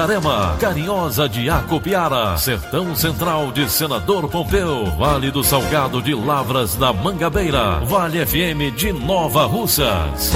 Itarema, Carinhosa de Acopiara, Sertão Central de Senador Pompeu, Vale do Salgado de Lavras da Mangabeira, Vale FM de Nova Russas.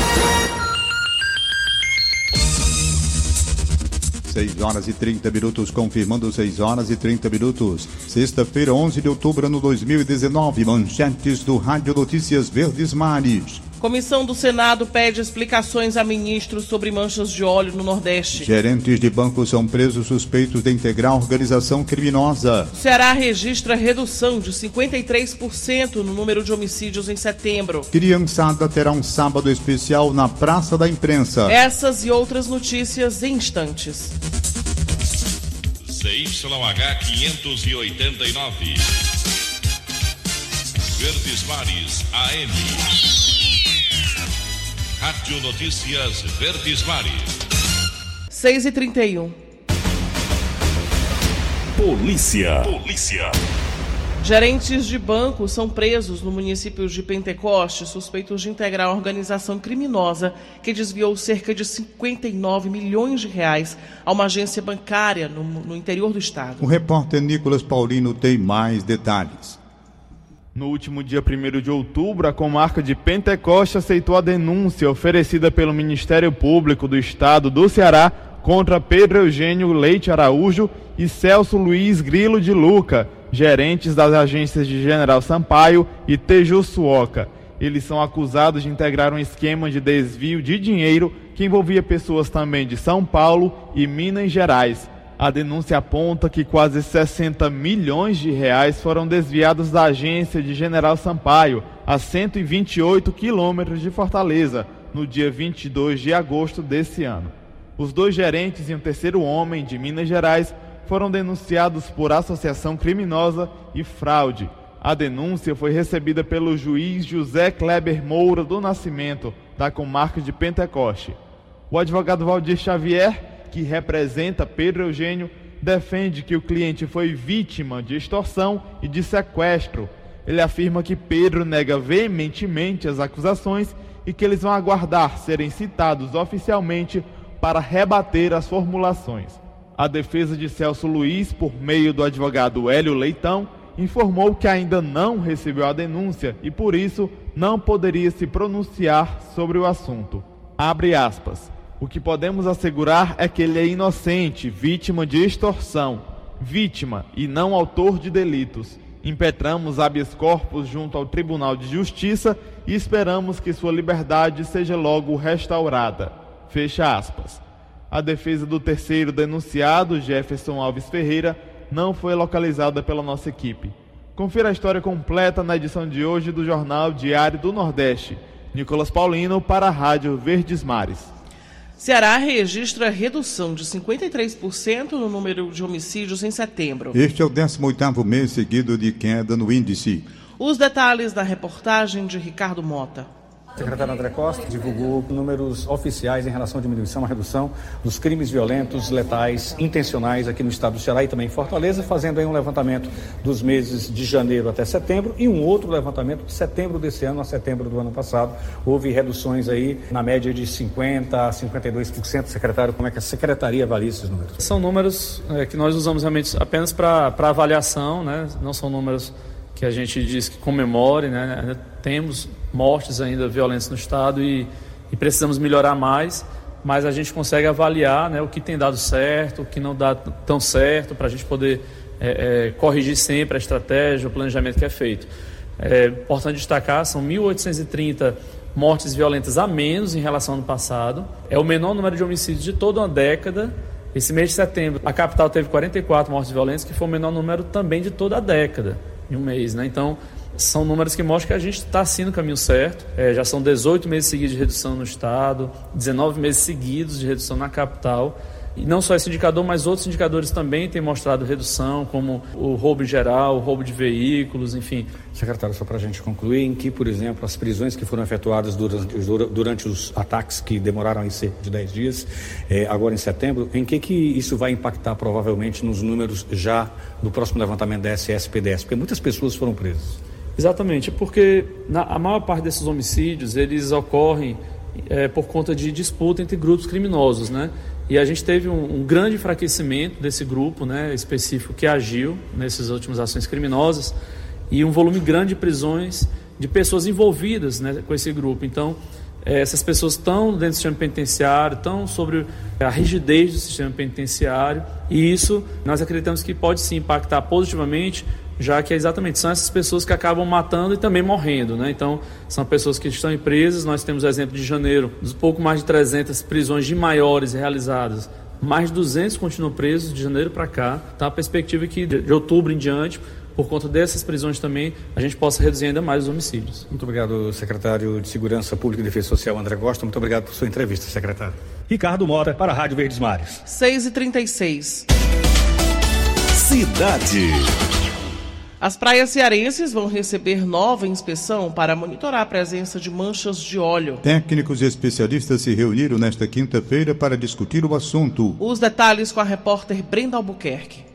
6 horas e 30 minutos, confirmando 6 horas e 30 minutos. Sexta-feira, 11 de outubro, ano 2019. Manchetes do Rádio Notícias Verdes Mares. Comissão do Senado pede explicações a ministros sobre manchas de óleo no Nordeste. Gerentes de bancos são presos suspeitos de integrar organização criminosa. O Ceará registra redução de 53% no número de homicídios em setembro. Criançada terá um sábado especial na Praça da Imprensa. Essas e outras notícias em instantes. CYH 589. Verdes Mares AM. Rádio Notícias Verdes Mares. 6 e 31 Polícia. Polícia. Gerentes de banco são presos no município de Pentecoste, suspeitos de integrar a organização criminosa que desviou cerca de 59 milhões de reais a uma agência bancária no, no interior do estado. O repórter Nicolas Paulino tem mais detalhes. No último dia 1 de outubro, a comarca de Pentecoste aceitou a denúncia oferecida pelo Ministério Público do Estado do Ceará contra Pedro Eugênio Leite Araújo e Celso Luiz Grilo de Luca, gerentes das agências de General Sampaio e Tejuçuoca. Eles são acusados de integrar um esquema de desvio de dinheiro que envolvia pessoas também de São Paulo e Minas Gerais. A denúncia aponta que quase 60 milhões de reais foram desviados da agência de General Sampaio, a 128 quilômetros de Fortaleza, no dia 22 de agosto desse ano. Os dois gerentes e um terceiro homem de Minas Gerais foram denunciados por associação criminosa e fraude. A denúncia foi recebida pelo juiz José Kleber Moura do Nascimento, da comarca de Pentecoste. O advogado Valdir Xavier que representa Pedro Eugênio, defende que o cliente foi vítima de extorsão e de sequestro. Ele afirma que Pedro nega veementemente as acusações e que eles vão aguardar serem citados oficialmente para rebater as formulações. A defesa de Celso Luiz, por meio do advogado Hélio Leitão, informou que ainda não recebeu a denúncia e por isso não poderia se pronunciar sobre o assunto. Abre aspas. O que podemos assegurar é que ele é inocente, vítima de extorsão, vítima e não autor de delitos. Impetramos habeas corpus junto ao Tribunal de Justiça e esperamos que sua liberdade seja logo restaurada. Fecha aspas. A defesa do terceiro denunciado, Jefferson Alves Ferreira, não foi localizada pela nossa equipe. Confira a história completa na edição de hoje do Jornal Diário do Nordeste. Nicolas Paulino para a Rádio Verdes Mares. Ceará registra redução de 53% no número de homicídios em setembro. Este é o 18º mês seguido de queda no índice. Os detalhes da reportagem de Ricardo Mota. Secretário André Costa divulgou números oficiais em relação à diminuição, à redução dos crimes violentos, letais, intencionais aqui no estado do Ceará e também em Fortaleza, fazendo aí um levantamento dos meses de janeiro até setembro e um outro levantamento de setembro desse ano a setembro do ano passado. Houve reduções aí na média de 50% a 52%. Secretário, como é que a secretaria avalia esses números? São números é, que nós usamos realmente apenas para avaliação, né? não são números que a gente diz que comemore, né? Temos mortes ainda violentas no estado e e precisamos melhorar mais, mas a gente consegue avaliar né, o que tem dado certo, o que não dá tão certo, para a gente poder é, é, corrigir sempre a estratégia, o planejamento que é feito. É importante destacar, são 1.830 mortes violentas a menos em relação ao ano passado. É o menor número de homicídios de toda uma década. Esse mês de setembro, a capital teve 44 mortes violentas, que foi o menor número também de toda a década, em um mês. Né? Então, são números que mostram que a gente está assim no caminho certo. É, já são 18 meses seguidos de redução no estado, 19 meses seguidos de redução na capital. E não só esse indicador, mas outros indicadores também têm mostrado redução, como o roubo geral, o roubo de veículos, enfim. Secretário, só para a gente concluir, em que, por exemplo, as prisões que foram efetuadas durante, durante os ataques que demoraram em cerca de 10 dias, eh, agora em setembro, em que, que isso vai impactar provavelmente nos números já do próximo levantamento da SSPDS? Porque muitas pessoas foram presas. Exatamente, porque na, a maior parte desses homicídios, eles ocorrem é, por conta de disputa entre grupos criminosos, né? E a gente teve um, um, grande enfraquecimento desse grupo né, específico que agiu nessas últimas ações criminosas e um volume grande de prisões de pessoas envolvidas né, com esse grupo. Então, eh, essas pessoas estão dentro do sistema penitenciário, estão sobre a rigidez do sistema penitenciário e isso nós acreditamos que pode sim impactar positivamente já que é exatamente são essas pessoas que acabam matando e também morrendo, né? Então, são pessoas que estão em presas. Nós temos o exemplo de janeiro, dos pouco mais de 300 prisões de maiores realizadas. Mais de 200 continuam presos de janeiro para cá. Tá a perspectiva é que de outubro em diante, por conta dessas prisões também, a gente possa reduzir ainda mais os homicídios. Muito obrigado, secretário de Segurança Pública e Defesa Social, André Costa. Muito obrigado por sua entrevista, secretário. Ricardo Mota, para a Rádio Verdes Mares. 6h36. Cidade. As praias cearenses vão receber nova inspeção para monitorar a presença de manchas de óleo. Técnicos e especialistas se reuniram nesta quinta-feira para discutir o assunto. Os detalhes com a repórter Brenda Albuquerque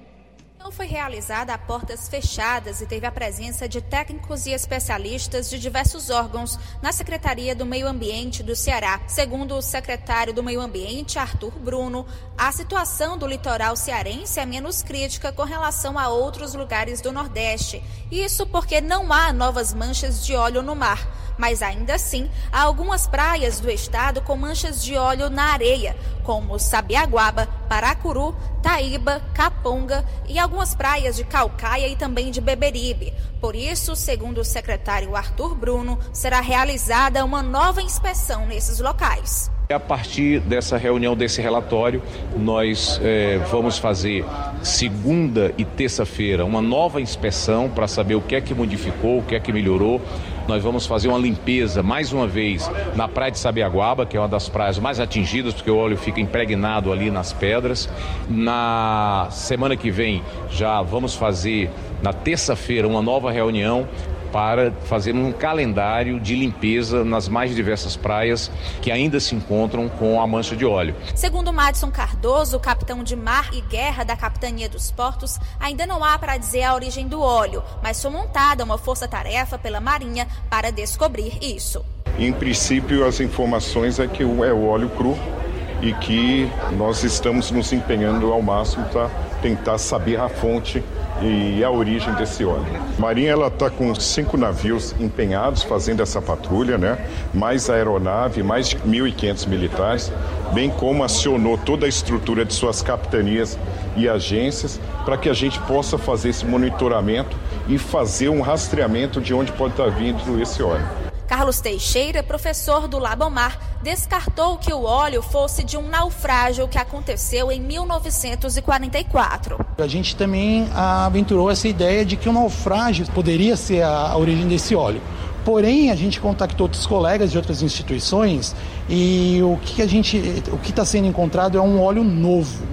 foi realizada a portas fechadas e teve a presença de técnicos e especialistas de diversos órgãos na Secretaria do Meio Ambiente do Ceará. Segundo o secretário do Meio Ambiente, Arthur Bruno, a situação do litoral cearense é menos crítica com relação a outros lugares do Nordeste. Isso porque não há novas manchas de óleo no mar mas ainda assim há algumas praias do estado com manchas de óleo na areia, como Sabiaguaba, Paracuru, Taíba, Caponga e algumas praias de Calcaia e também de Beberibe. Por isso, segundo o secretário Arthur Bruno, será realizada uma nova inspeção nesses locais. A partir dessa reunião, desse relatório, nós é, vamos fazer segunda e terça-feira uma nova inspeção para saber o que é que modificou, o que é que melhorou. Nós vamos fazer uma limpeza mais uma vez na praia de Sabiaguaba, que é uma das praias mais atingidas, porque o óleo fica impregnado ali nas pedras. Na semana que vem já vamos fazer na terça-feira uma nova reunião para fazer um calendário de limpeza nas mais diversas praias que ainda se encontram com a mancha de óleo. Segundo Madison Cardoso, capitão de mar e guerra da Capitania dos Portos, ainda não há para dizer a origem do óleo, mas foi montada uma força-tarefa pela Marinha para descobrir isso. Em princípio, as informações é que é o óleo cru e que nós estamos nos empenhando ao máximo para tentar saber a fonte e a origem desse óleo. Marinha ela está com cinco navios empenhados fazendo essa patrulha, né? Mais aeronave, mais de 1.500 militares, bem como acionou toda a estrutura de suas capitanias e agências para que a gente possa fazer esse monitoramento e fazer um rastreamento de onde pode estar vindo esse óleo. Carlos Teixeira, professor do Labomar, descartou que o óleo fosse de um naufrágio que aconteceu em 1944. A gente também aventurou essa ideia de que o naufrágio poderia ser a origem desse óleo. Porém, a gente contactou outros colegas de outras instituições e o que a gente, o que está sendo encontrado é um óleo novo,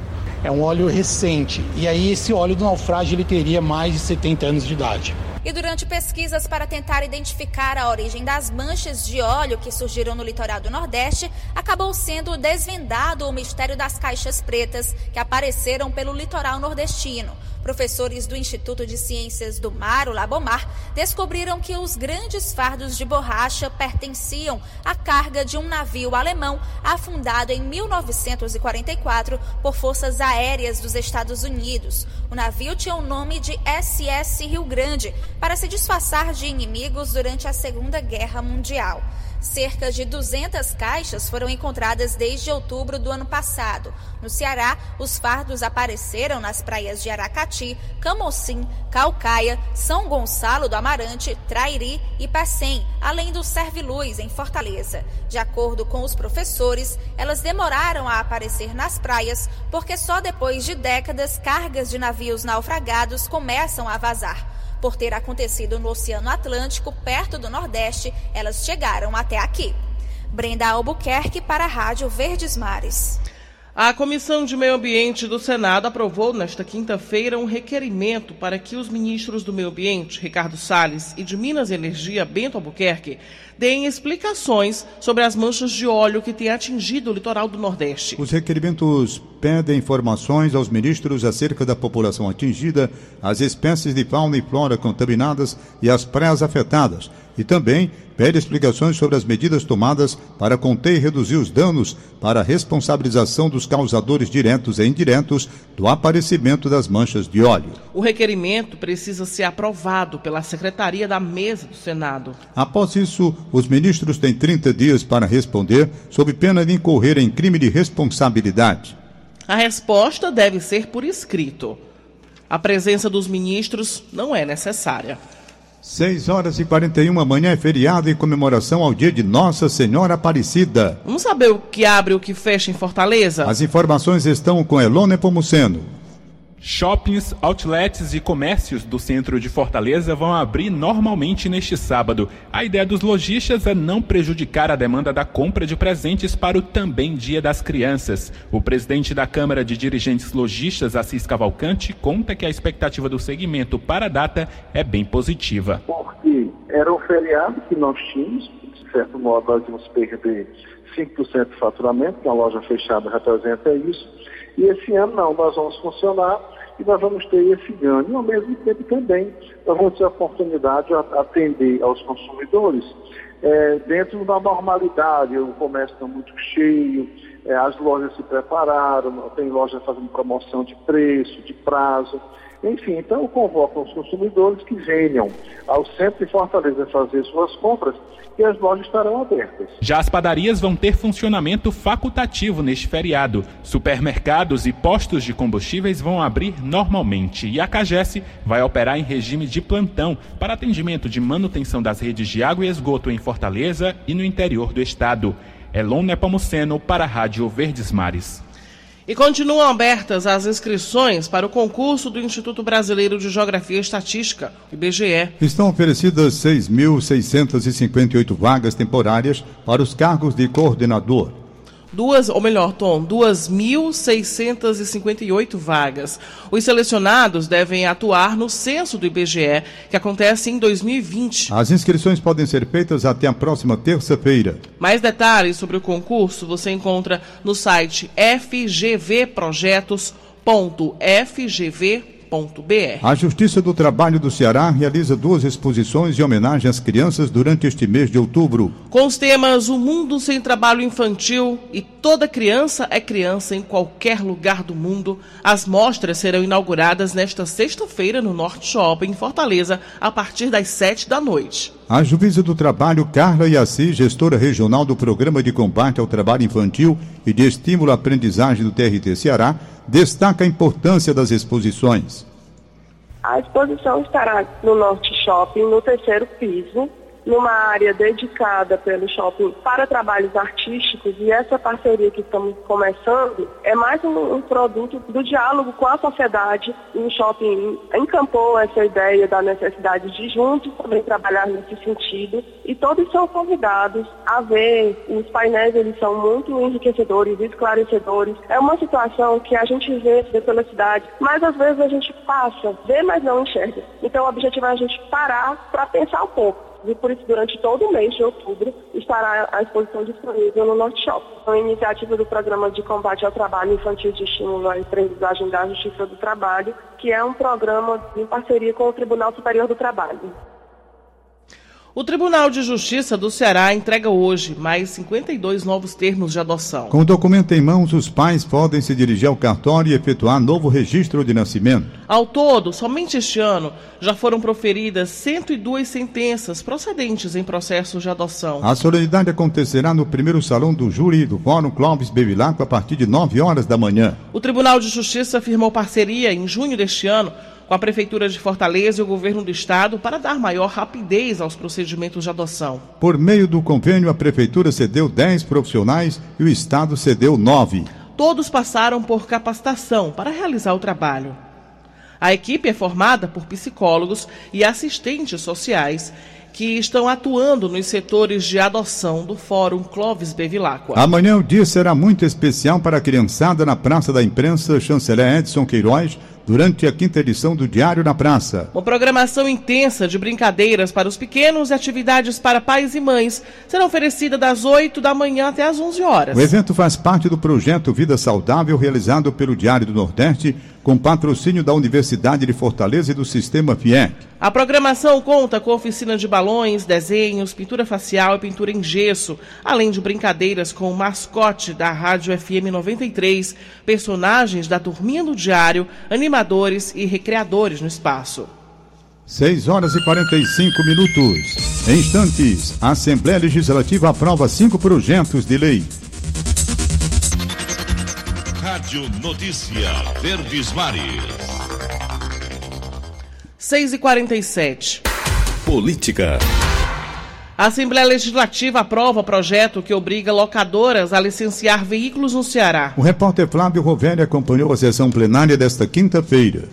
é um óleo recente. E aí esse óleo do naufrágio ele teria mais de 70 anos de idade. E durante pesquisas para tentar identificar a origem das manchas de óleo que surgiram no litoral do Nordeste, acabou sendo desvendado o mistério das caixas pretas que apareceram pelo litoral nordestino. Professores do Instituto de Ciências do Mar, o Labomar, descobriram que os grandes fardos de borracha pertenciam à carga de um navio alemão afundado em 1944 por forças aéreas dos Estados Unidos. O navio tinha o nome de SS Rio Grande para se disfarçar de inimigos durante a Segunda Guerra Mundial. Cerca de 200 caixas foram encontradas desde outubro do ano passado. No Ceará, os fardos apareceram nas praias de Aracati, Camocim, Calcaia, São Gonçalo do Amarante, Trairi e Pecém, além do Serviluz, em Fortaleza. De acordo com os professores, elas demoraram a aparecer nas praias porque só depois de décadas cargas de navios naufragados começam a vazar. Por ter acontecido no Oceano Atlântico, perto do Nordeste, elas chegaram até aqui. Brenda Albuquerque para a Rádio Verdes Mares. A Comissão de Meio Ambiente do Senado aprovou nesta quinta-feira um requerimento para que os ministros do Meio Ambiente, Ricardo Salles, e de Minas e Energia, Bento Albuquerque, deem explicações sobre as manchas de óleo que têm atingido o litoral do Nordeste. Os requerimentos pedem informações aos ministros acerca da população atingida, as espécies de fauna e flora contaminadas e as praias afetadas e também pede explicações sobre as medidas tomadas para conter e reduzir os danos para a responsabilização dos causadores diretos e indiretos do aparecimento das manchas de óleo. O requerimento precisa ser aprovado pela Secretaria da Mesa do Senado. Após isso, os ministros têm 30 dias para responder, sob pena de incorrer em crime de responsabilidade. A resposta deve ser por escrito. A presença dos ministros não é necessária. 6 horas e 41, amanhã é feriado em comemoração ao dia de Nossa Senhora Aparecida. Vamos saber o que abre e o que fecha em Fortaleza? As informações estão com Elone Pomuceno. Shoppings, outlets e comércios do centro de Fortaleza vão abrir normalmente neste sábado. A ideia dos lojistas é não prejudicar a demanda da compra de presentes para o também Dia das Crianças. O presidente da Câmara de Dirigentes Lojistas, Assis Cavalcante, conta que a expectativa do segmento para a data é bem positiva. Porque era um feriado que nós tínhamos, de certo modo nós íamos perder 5% de faturamento, que a loja fechada representa isso. E esse ano não, nós vamos funcionar e nós vamos ter esse ganho. E ao mesmo tempo também nós vamos ter a oportunidade de atender aos consumidores é, dentro da normalidade. O comércio está muito cheio, é, as lojas se prepararam, tem loja fazendo promoção de preço, de prazo. Enfim, então eu convoco os consumidores que venham ao centro de Fortaleza fazer suas compras e as lojas estarão abertas. Já as padarias vão ter funcionamento facultativo neste feriado. Supermercados e postos de combustíveis vão abrir normalmente e a Cagesse vai operar em regime de plantão para atendimento de manutenção das redes de água e esgoto em Fortaleza e no interior do estado. Elon Nepomuceno para a Rádio Verdes Mares. E continuam abertas as inscrições para o concurso do Instituto Brasileiro de Geografia e Estatística, IBGE. Estão oferecidas 6.658 vagas temporárias para os cargos de coordenador. Duas, ou melhor, Tom, 2.658 vagas. Os selecionados devem atuar no censo do IBGE, que acontece em 2020. As inscrições podem ser feitas até a próxima terça-feira. Mais detalhes sobre o concurso você encontra no site A Justiça do Trabalho do Ceará realiza duas exposições em homenagem às crianças durante este mês de outubro. Com os temas O Mundo Sem Trabalho Infantil e Toda Criança é Criança em Qualquer Lugar do Mundo, as mostras serão inauguradas nesta sexta-feira no Norte Shopping, em Fortaleza, a partir das sete da noite. A juíza do trabalho Carla Yassi, gestora regional do Programa de Combate ao Trabalho Infantil e de Estímulo à Aprendizagem do TRT Ceará, destaca a importância das exposições. A exposição estará no Norte Shopping, no terceiro piso, numa área dedicada pelo shopping para trabalhos artísticos e essa parceria que estamos começando é mais um, um produto do diálogo com a sociedade. O shopping encampou essa ideia da necessidade de juntos também trabalhar nesse sentido e todos são convidados a ver. Os painéis eles são muito enriquecedores, esclarecedores. É uma situação que a gente vê pela cidade, mas às vezes a gente passa, vê, mas não enxerga. Então o objetivo é a gente parar para pensar um pouco e por isso durante todo o mês de outubro estará a exposição disponível no Norte Shop. Uma iniciativa do Programa de Combate ao Trabalho Infantil de Estímulo à Aprendizagem da Justiça do Trabalho, que é um programa em parceria com o Tribunal Superior do Trabalho. O Tribunal de Justiça do Ceará entrega hoje mais 52 novos termos de adoção. Com o documento em mãos, os pais podem se dirigir ao cartório e efetuar novo registro de nascimento. Ao todo, somente este ano, já foram proferidas 102 sentenças procedentes em processos de adoção. A solenidade acontecerá no primeiro salão do júri do Fórum Clóvis Bevilacqua a partir de 9 horas da manhã. O Tribunal de Justiça firmou parceria em junho deste ano com a Prefeitura de Fortaleza e o Governo do Estado para dar maior rapidez aos procedimentos de adoção. Por meio do convênio, a Prefeitura cedeu 10 profissionais e o Estado cedeu 9. Todos passaram por capacitação para realizar o trabalho. A equipe é formada por psicólogos e assistentes sociais que estão atuando nos setores de adoção do Fórum Clóvis Bevilacqua. Amanhã o dia será muito especial para a criançada na Praça da Imprensa Chanceler Edson Queiroz, durante a quinta edição do Diário na Praça. Uma programação intensa de brincadeiras para os pequenos e atividades para pais e mães será oferecida das 8 da manhã até as 11 horas. O evento faz parte do projeto Vida Saudável realizado pelo Diário do Nordeste, com patrocínio da Universidade de Fortaleza e do Sistema FIEC. A programação conta com oficina de balões, desenhos, pintura facial e pintura em gesso, além de brincadeiras com o mascote da Rádio FM 93, personagens da Turminha do Diário, animadores e recreadores no espaço. 6 horas e 45 minutos. Em instantes, a Assembleia Legislativa aprova cinco projetos de lei. Rádio Notícia Verdes Mares. 6 e 47 Política. A Assembleia Legislativa aprova projeto que obriga locadoras a licenciar veículos no Ceará. O repórter Flávio Rovelli acompanhou a sessão plenária desta quinta-feira.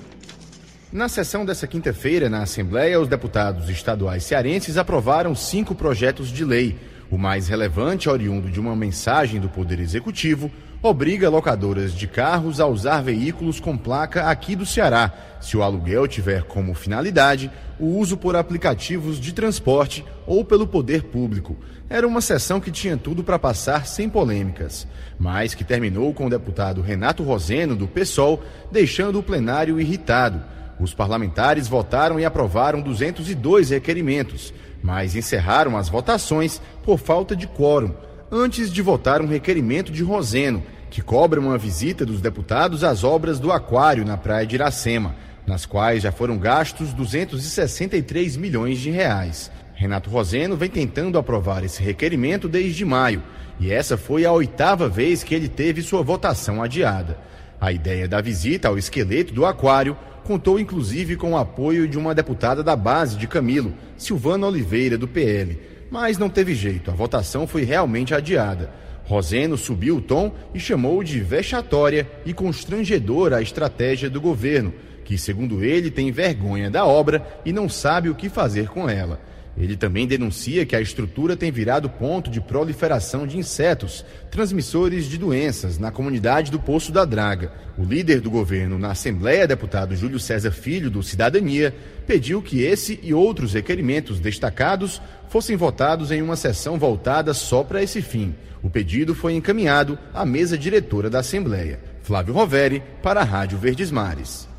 Na sessão desta quinta-feira, na Assembleia, os deputados estaduais cearenses aprovaram cinco projetos de lei. O mais relevante, oriundo de uma mensagem do Poder Executivo, obriga locadoras de carros a usar veículos com placa aqui do Ceará, se o aluguel tiver como finalidade o uso por aplicativos de transporte ou pelo poder público. Era uma sessão que tinha tudo para passar sem polêmicas, mas que terminou com o deputado Renato Roseno, do PSOL, deixando o plenário irritado. Os parlamentares votaram e aprovaram 202 requerimentos, mas encerraram as votações por falta de quórum, antes de votar um requerimento de Roseno, que cobra uma visita dos deputados às obras do aquário na praia de Iracema, nas quais já foram gastos 263 milhões de reais. Renato Roseno vem tentando aprovar esse requerimento desde maio, e essa foi a oitava vez que ele teve sua votação adiada. A ideia da visita ao esqueleto do aquário contou inclusive com o apoio de uma deputada da base de Camilo, Silvana Oliveira, do PL. Mas não teve jeito, a votação foi realmente adiada. Roseno subiu o tom e chamou de vexatória e constrangedora a estratégia do governo, que, segundo ele, tem vergonha da obra e não sabe o que fazer com ela. Ele também denuncia que a estrutura tem virado ponto de proliferação de insetos, transmissores de doenças, na comunidade do Poço da Draga. O líder do governo na Assembleia, deputado Júlio César Filho, do Cidadania, pediu que esse e outros requerimentos destacados fossem votados em uma sessão voltada só para esse fim. O pedido foi encaminhado à mesa diretora da Assembleia. Flávio Roveri, para a Rádio Verdes Mares.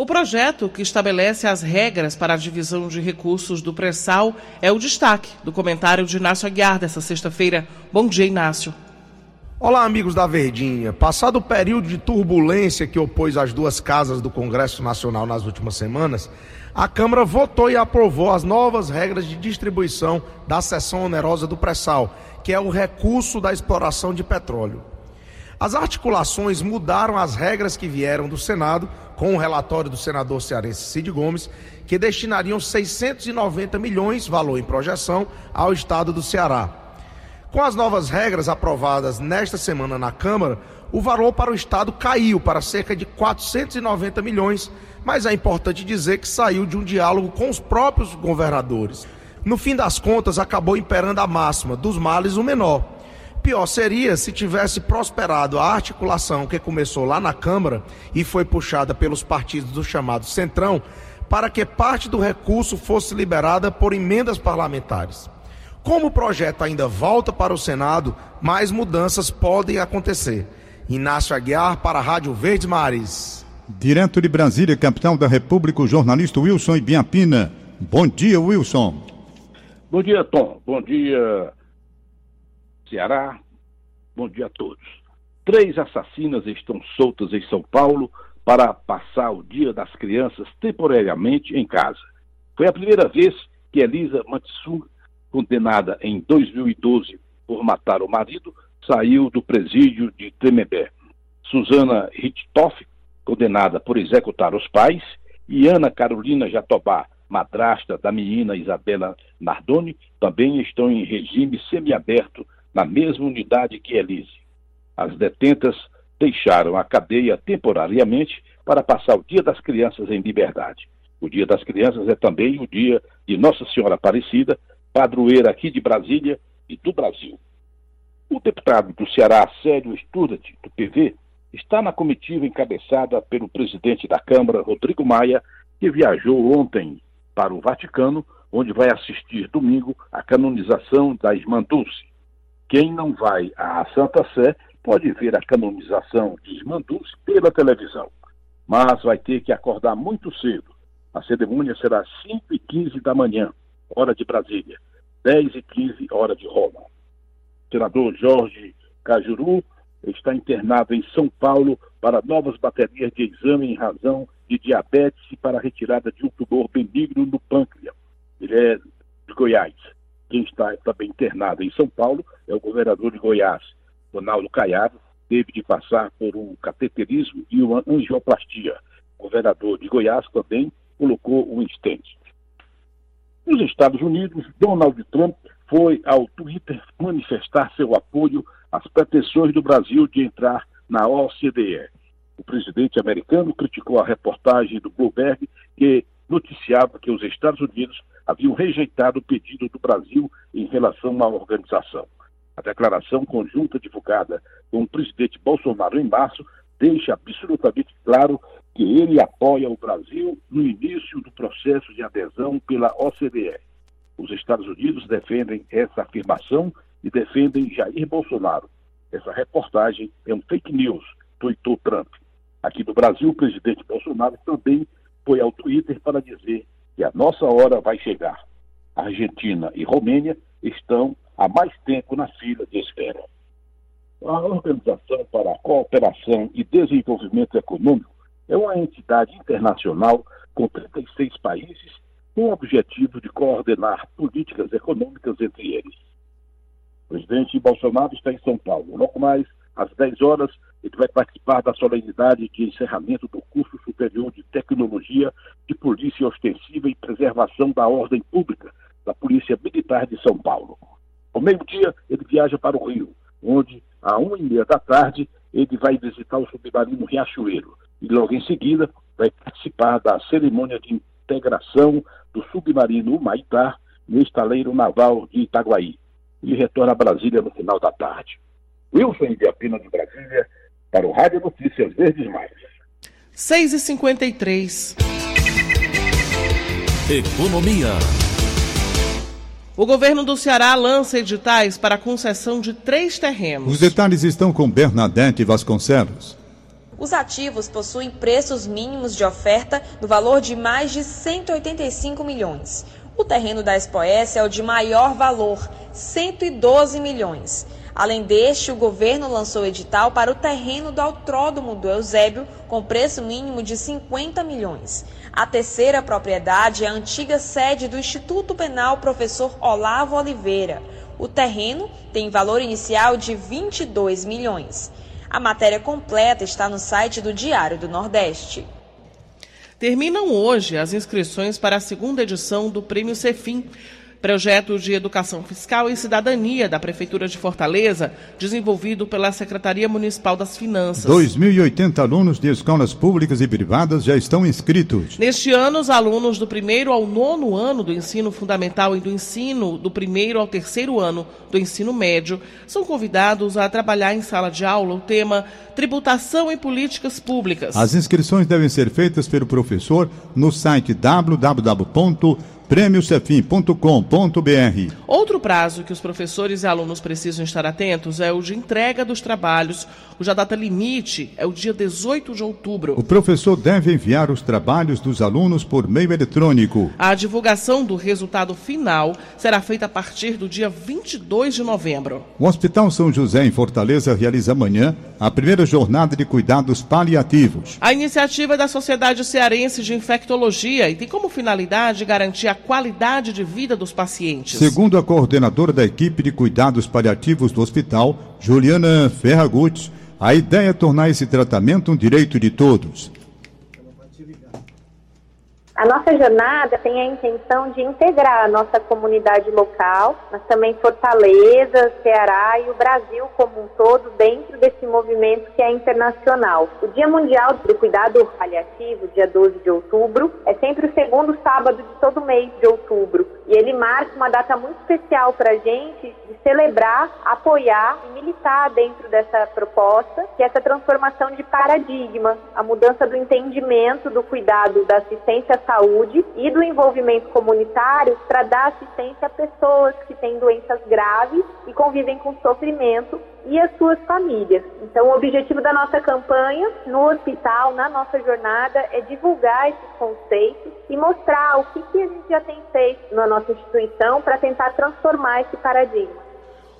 O projeto que estabelece as regras para a divisão de recursos do pré-sal é o destaque do comentário de Inácio Aguiar dessa sexta-feira. Bom dia, Inácio. Olá, amigos da Verdinha. Passado o período de turbulência que opôs as duas casas do Congresso Nacional nas últimas semanas, a Câmara votou e aprovou as novas regras de distribuição da seção onerosa do pré-sal, que é o recurso da exploração de petróleo. As articulações mudaram as regras que vieram do Senado, com o relatório do senador cearense Cid Gomes, que destinariam 690 milhões, valor em projeção, ao estado do Ceará. Com as novas regras aprovadas nesta semana na Câmara, o valor para o estado caiu para cerca de 490 milhões, mas é importante dizer que saiu de um diálogo com os próprios governadores. No fim das contas, acabou imperando a máxima dos males o menor Pior seria se tivesse prosperado a articulação que começou lá na Câmara e foi puxada pelos partidos do chamado Centrão para que parte do recurso fosse liberada por emendas parlamentares. Como o projeto ainda volta para o Senado, mais mudanças podem acontecer. Inácio Aguiar para a Rádio Verdes Mares. Direto de Brasília, capital da República, o jornalista Wilson Ibiapina. Bom dia, Wilson. Bom dia, Tom. Bom dia, Ceará. Bom dia a todos. Três assassinas estão soltas em São Paulo para passar o Dia das Crianças temporariamente em casa. Foi a primeira vez que Elisa Matsu, condenada em 2012 por matar o marido, saiu do presídio de Tremembé. Suzana Richthoff, condenada por executar os pais, e Ana Carolina Jatobá, madrasta da menina Isabela Nardoni, também estão em regime semiaberto na mesma unidade que Elise. As detentas deixaram a cadeia temporariamente para passar o Dia das Crianças em liberdade. O Dia das Crianças é também o dia de Nossa Senhora Aparecida, padroeira aqui de Brasília e do Brasil. O deputado do Ceará, Célio Studat, do PV, está na comitiva encabeçada pelo presidente da Câmara, Rodrigo Maia, que viajou ontem para o Vaticano, onde vai assistir domingo à canonização da irmã Dulce. Quem não vai à Santa Sé pode ver a canonização de Dulce pela televisão, mas vai ter que acordar muito cedo. A cerimônia será às 5h15 da manhã, hora de Brasília, 10h15, hora de Roma. O senador Jorge Cajuru está internado em São Paulo para novas baterias de exame em razão de diabetes e para retirada de um tumor benigno no pâncreas. Ele é de Goiás. Quem está também internado em São Paulo é o governador de Goiás, Ronaldo Caiado, teve de passar por um cateterismo e uma angioplastia. O governador de Goiás também colocou um estente. Nos Estados Unidos, Donald Trump foi ao Twitter manifestar seu apoio às pretensões do Brasil de entrar na OCDE. O presidente americano criticou a reportagem do Bloomberg que noticiava que os Estados Unidos haviam rejeitado o pedido do Brasil em relação à organização. A declaração conjunta divulgada com o presidente Bolsonaro em março deixa absolutamente claro que ele apoia o Brasil no início do processo de adesão pela OCDE. Os Estados Unidos defendem essa afirmação e defendem Jair Bolsonaro. Essa reportagem é um fake news, tuitou Trump. Aqui no Brasil, o presidente Bolsonaro também foi ao Twitter para dizer que a nossa hora vai chegar. Argentina e Romênia estão há mais tempo na fila de espera. A Organização para a Cooperação e Desenvolvimento Econômico é uma entidade internacional com 36 países com o objetivo de coordenar políticas econômicas entre eles. O presidente Bolsonaro está em São Paulo. Logo mais, às 10 horas, ele vai participar da solenidade de encerramento do curso superior de tecnologia de polícia ostensiva e preservação da ordem pública da Polícia Militar de São Paulo. Ao meio-dia, ele viaja para o Rio, onde, à uma e meia da tarde, ele vai visitar o submarino Riachuelo e, logo em seguida, vai participar da cerimônia de integração do submarino Humaitá no estaleiro naval de Itaguaí. Ele retorna a Brasília no final da tarde. Wilson Ibiapina de Brasília, para o Rádio Notícias Verdes Mares. 6 e 53 Economia. O governo do Ceará lança editais para a concessão de três terrenos. Os detalhes estão com Bernadette Vasconcelos. Os ativos possuem preços mínimos de oferta no valor de mais de 185 milhões. O terreno da Expoes é o de maior valor, 112 milhões. Além deste, o governo lançou edital para o terreno do Autródromo do Eusébio, com preço mínimo de 50 milhões. A terceira propriedade é a antiga sede do Instituto Penal Professor Olavo Oliveira. O terreno tem valor inicial de 22 milhões. A matéria completa está no site do Diário do Nordeste. Terminam hoje as inscrições para a segunda edição do Prêmio Cefim, projeto de educação fiscal e cidadania da Prefeitura de Fortaleza, desenvolvido pela Secretaria Municipal das Finanças. 2.080 alunos de escolas públicas e privadas já estão inscritos. Neste ano, os alunos do primeiro ao nono ano do ensino fundamental e do ensino do primeiro ao terceiro ano do ensino médio são convidados a trabalhar em sala de aula o tema Tributação e Políticas Públicas. As inscrições devem ser feitas pelo professor no site www prêmiocefim.com.br. Outro prazo que os professores e alunos precisam estar atentos é o de entrega dos trabalhos, cuja data limite é o dia 18 de outubro. O professor deve enviar os trabalhos dos alunos por meio eletrônico. A divulgação do resultado final será feita a partir do dia 22 de novembro. O Hospital São José, em Fortaleza, realiza amanhã a primeira jornada de cuidados paliativos. A iniciativa é da Sociedade Cearense de Infectologia e tem como finalidade garantir a qualidade de vida dos pacientes. Segundo a coordenadora da equipe de cuidados paliativos do hospital, Juliana Ferragutti, a ideia é tornar esse tratamento um direito de todos. A nossa jornada tem a intenção de integrar a nossa comunidade local, mas também Fortaleza, Ceará e o Brasil como um todo dentro desse movimento que é internacional. O Dia Mundial do Cuidado Paliativo, dia 12 de outubro, é sempre o segundo sábado de todo mês de outubro. E ele marca uma data muito especial para a gente de celebrar, apoiar e militar dentro dessa proposta, que é essa transformação de paradigma, a mudança do entendimento do cuidado da assistência saúde e do envolvimento comunitário para dar assistência a pessoas que têm doenças graves e convivem com sofrimento e as suas famílias. Então, o objetivo da nossa campanha no hospital, na nossa jornada, é divulgar esses conceitos e mostrar o que, que a gente já tem feito na nossa instituição para tentar transformar esse paradigma.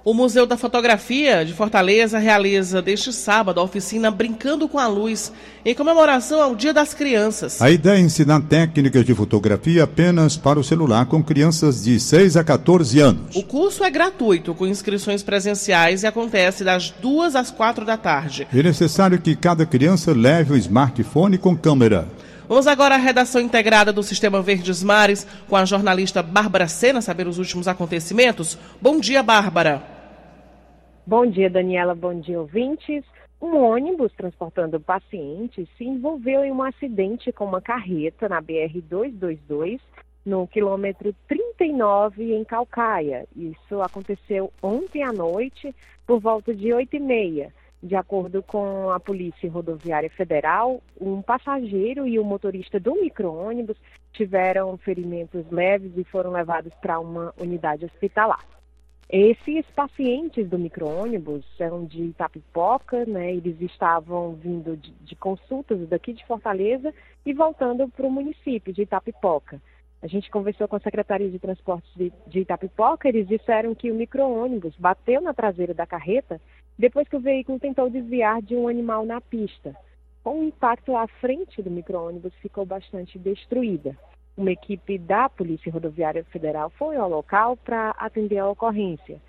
O Museu da Fotografia de Fortaleza realiza deste sábado a oficina Brincando com a Luz, em comemoração ao Dia das Crianças. A ideia é ensinar técnicas de fotografia apenas para o celular com crianças de 6 a 14 anos. O curso é gratuito, com inscrições presenciais e acontece das 2 às 4 da tarde. É necessário que cada criança leve o smartphone com câmera. Vamos agora à redação integrada do Sistema Verdes Mares com a jornalista Bárbara Sena saber os últimos acontecimentos. Bom dia, Bárbara. Bom dia, Daniela. Bom dia, ouvintes. Um ônibus transportando pacientes se envolveu em um acidente com uma carreta na BR-222, no quilômetro 39, em Calcaia. Isso aconteceu ontem à noite, por volta de 8h30. De acordo com a Polícia Rodoviária Federal, um passageiro e o motorista do micro-ônibus tiveram ferimentos leves e foram levados para uma unidade hospitalar. Esses pacientes do micro-ônibus são de Itapipoca, né? Eles estavam vindo de, de consultas daqui de Fortaleza e voltando para o município de Itapipoca. A gente conversou com a Secretaria de Transportes de, de Itapipoca, eles disseram que o micro-ônibus bateu na traseira da carreta depois que o veículo tentou desviar de um animal na pista. Com o impacto, a frente do micro-ônibus ficou bastante destruída uma equipe da Polícia Rodoviária Federal foi ao local para atender a ocorrência.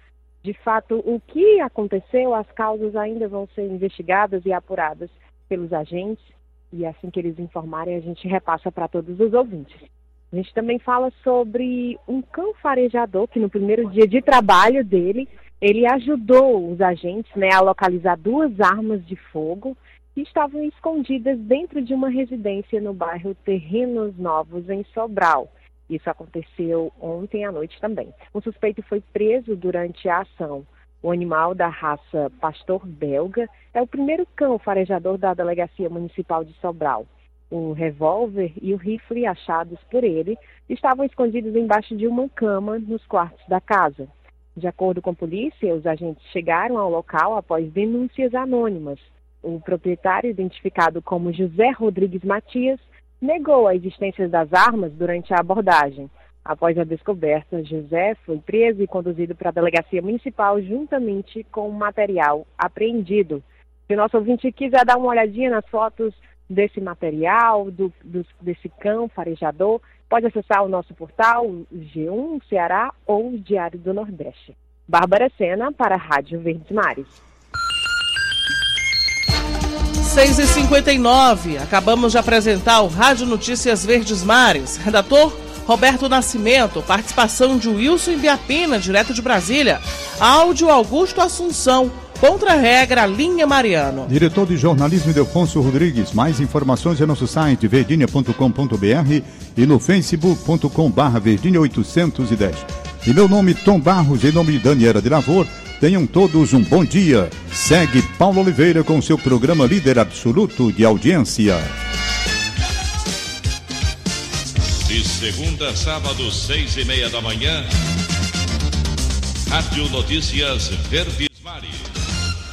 De fato, o que aconteceu, as causas ainda vão ser investigadas e apuradas pelos agentes, e assim que eles informarem, a gente repassa para todos os ouvintes. A gente também fala sobre um cão farejador que no primeiro dia de trabalho dele, ele ajudou os agentes né, a localizar duas armas de fogo que estavam escondidas dentro de uma residência no bairro Terrenos Novos, em Sobral. Isso aconteceu ontem à noite também. O suspeito foi preso durante a ação. O animal da raça pastor belga é o primeiro cão farejador da Delegacia Municipal de Sobral. O revólver e o rifle achados por ele estavam escondidos embaixo de uma cama nos quartos da casa. De acordo com a polícia, os agentes chegaram ao local após denúncias anônimas. O proprietário, identificado como José Rodrigues Matias, negou a existência das armas durante a abordagem. Após a descoberta, José foi preso e conduzido para a delegacia municipal juntamente com o material apreendido. Se o nosso ouvinte quiser dar uma olhadinha nas fotos desse material, do, do, desse cão farejador, pode acessar o nosso portal, G1 Ceará ou o Diário do Nordeste. Bárbara Sena para a Rádio Verdes Mares. 6 e 59 acabamos de apresentar o Rádio Notícias Verdes Mares. Redator Roberto Nascimento, participação de Wilson Ibiapina, direto de Brasília. Áudio Augusto Assunção, contra-regra Linha Mariano. Diretor de jornalismo Delfonso Rodrigues. Mais informações é nosso site verdinha.com.br e no facebook.com barra verdinha 810. E meu nome Tom Barros, em nome de Daniela de Lavor. Tenham todos um bom dia. Segue Paulo Oliveira com seu programa líder absoluto de audiência. De segunda a sábado, seis e meia da manhã. Rádio Notícias Verde.